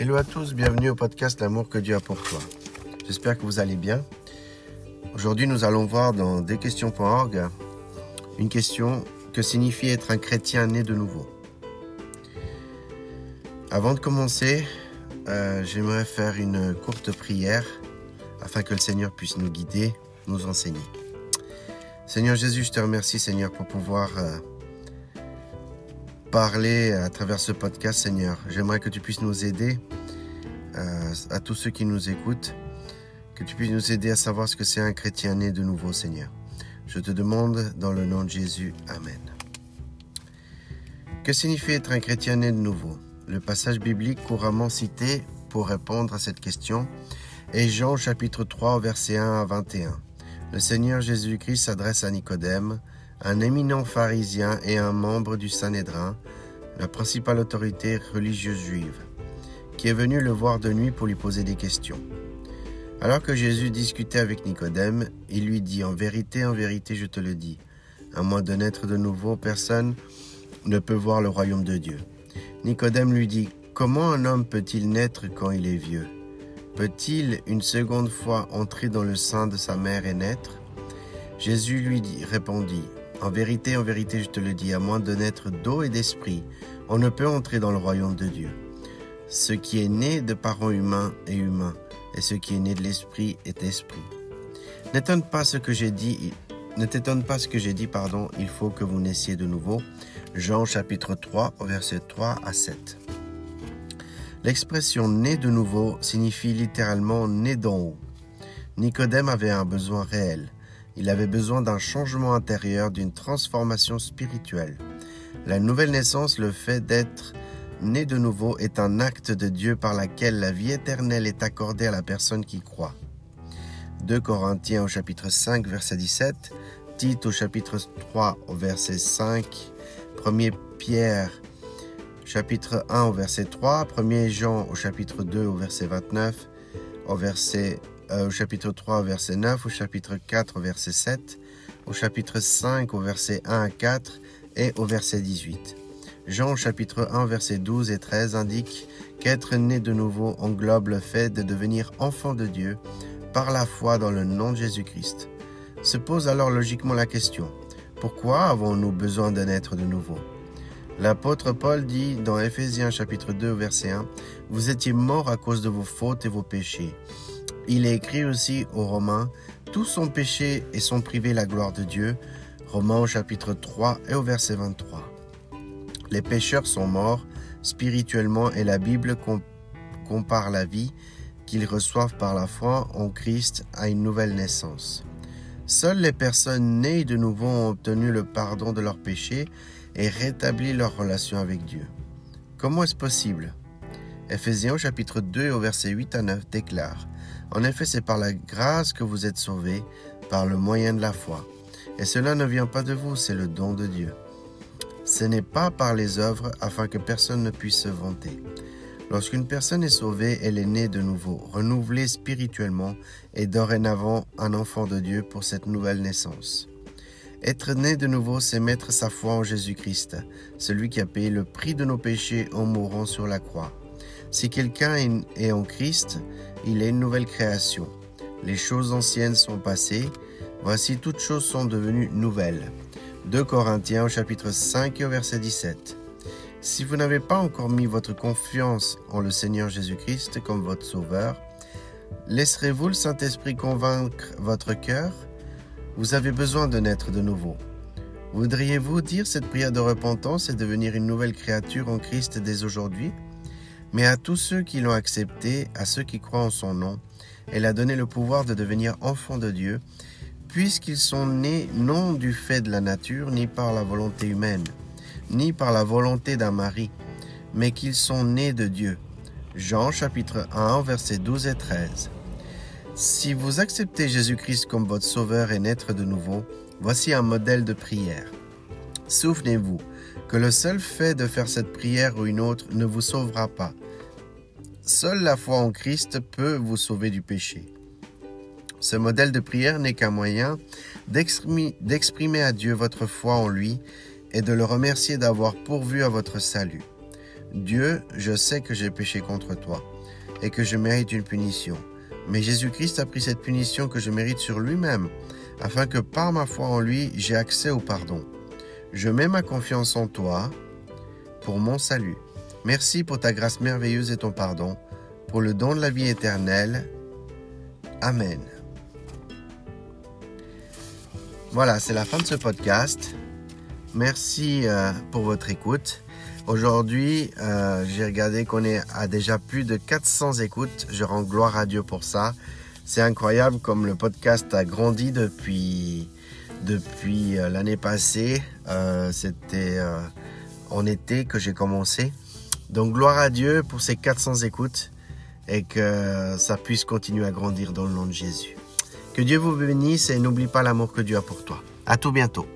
Hello à tous, bienvenue au podcast L'amour que Dieu a pour toi. J'espère que vous allez bien. Aujourd'hui, nous allons voir dans desquestions.org une question que signifie être un chrétien né de nouveau. Avant de commencer, euh, j'aimerais faire une courte prière afin que le Seigneur puisse nous guider, nous enseigner. Seigneur Jésus, je te remercie Seigneur pour pouvoir euh, parler à travers ce podcast Seigneur. J'aimerais que tu puisses nous aider euh, à tous ceux qui nous écoutent, que tu puisses nous aider à savoir ce que c'est un chrétien né de nouveau Seigneur. Je te demande dans le nom de Jésus. Amen. Que signifie être un chrétien né de nouveau? Le passage biblique couramment cité pour répondre à cette question est Jean chapitre 3 verset 1 à 21. Le Seigneur Jésus-Christ s'adresse à Nicodème, un éminent pharisien et un membre du Sanhédrin, la principale autorité religieuse juive, qui est venu le voir de nuit pour lui poser des questions. Alors que Jésus discutait avec Nicodème, il lui dit En vérité, en vérité, je te le dis, à moins de naître de nouveau, personne ne peut voir le royaume de Dieu. Nicodème lui dit Comment un homme peut-il naître quand il est vieux? Peut-il une seconde fois entrer dans le sein de sa mère et naître? Jésus lui dit, répondit, En vérité, en vérité, je te le dis, à moins de naître d'eau et d'esprit, on ne peut entrer dans le royaume de Dieu. Ce qui est né de parents humains est humain, et ce qui est né de l'esprit est esprit. N'étonne pas ce que j'ai dit, ne t'étonne pas ce que j'ai dit, pardon, il faut que vous naissiez de nouveau. Jean chapitre 3, verset 3 à 7. L'expression né de nouveau signifie littéralement né d'en haut. Nicodème avait un besoin réel. Il avait besoin d'un changement intérieur, d'une transformation spirituelle. La nouvelle naissance, le fait d'être né de nouveau, est un acte de Dieu par lequel la vie éternelle est accordée à la personne qui croit. 2 Corinthiens au chapitre 5 verset 17, Tite au chapitre 3 au verset 5, 1 Pierre chapitre 1 au verset 3, 1 Jean au chapitre 2 au verset 29, au, verset, euh, au chapitre 3 au verset 9, au chapitre 4 au verset 7, au chapitre 5 au verset 1 à 4 et au verset 18. Jean au chapitre 1 verset 12 et 13 indique qu'être né de nouveau englobe le fait de devenir enfant de Dieu par la foi dans le nom de Jésus-Christ. Se pose alors logiquement la question, pourquoi avons-nous besoin de naître de nouveau? L'apôtre Paul dit dans Éphésiens chapitre 2 verset 1, Vous étiez morts à cause de vos fautes et vos péchés. Il est écrit aussi aux Romains, Tous sont péchés et sont privés la gloire de Dieu. Romains au chapitre 3 et au verset 23. Les pécheurs sont morts spirituellement et la Bible compare la vie qu'ils reçoivent par la foi en Christ à une nouvelle naissance. Seules les personnes nées de nouveau ont obtenu le pardon de leurs péchés et rétabli leur relation avec Dieu. Comment est-ce possible Ephésiens chapitre 2 au verset 8 à 9 déclare En effet, c'est par la grâce que vous êtes sauvés, par le moyen de la foi. Et cela ne vient pas de vous, c'est le don de Dieu. Ce n'est pas par les œuvres afin que personne ne puisse se vanter. Lorsqu'une personne est sauvée, elle est née de nouveau, renouvelée spirituellement et dorénavant un enfant de Dieu pour cette nouvelle naissance. Être né de nouveau, c'est mettre sa foi en Jésus-Christ, celui qui a payé le prix de nos péchés en mourant sur la croix. Si quelqu'un est en Christ, il est une nouvelle création. Les choses anciennes sont passées, voici toutes choses sont devenues nouvelles. 2 Corinthiens au chapitre 5 et au verset 17. Si vous n'avez pas encore mis votre confiance en le Seigneur Jésus-Christ comme votre Sauveur, laisserez-vous le Saint-Esprit convaincre votre cœur? Vous avez besoin de naître de nouveau. Voudriez-vous dire cette prière de repentance et devenir une nouvelle créature en Christ dès aujourd'hui? Mais à tous ceux qui l'ont accepté, à ceux qui croient en son nom, elle a donné le pouvoir de devenir enfants de Dieu, puisqu'ils sont nés non du fait de la nature, ni par la volonté humaine, ni par la volonté d'un mari, mais qu'ils sont nés de Dieu. Jean chapitre 1 versets 12 et 13. Si vous acceptez Jésus-Christ comme votre sauveur et naître de nouveau, voici un modèle de prière. Souvenez-vous que le seul fait de faire cette prière ou une autre ne vous sauvera pas. Seule la foi en Christ peut vous sauver du péché. Ce modèle de prière n'est qu'un moyen d'exprimer à Dieu votre foi en lui et de le remercier d'avoir pourvu à votre salut. Dieu, je sais que j'ai péché contre toi et que je mérite une punition. Mais Jésus-Christ a pris cette punition que je mérite sur lui-même, afin que par ma foi en lui, j'ai accès au pardon. Je mets ma confiance en toi pour mon salut. Merci pour ta grâce merveilleuse et ton pardon, pour le don de la vie éternelle. Amen. Voilà, c'est la fin de ce podcast. Merci euh, pour votre écoute. Aujourd'hui, euh, j'ai regardé qu'on est à déjà plus de 400 écoutes. Je rends gloire à Dieu pour ça. C'est incroyable comme le podcast a grandi depuis, depuis euh, l'année passée. C'était en été que j'ai commencé. Donc gloire à Dieu pour ces 400 écoutes et que ça puisse continuer à grandir dans le nom de Jésus. Que Dieu vous bénisse et n'oublie pas l'amour que Dieu a pour toi. À tout bientôt.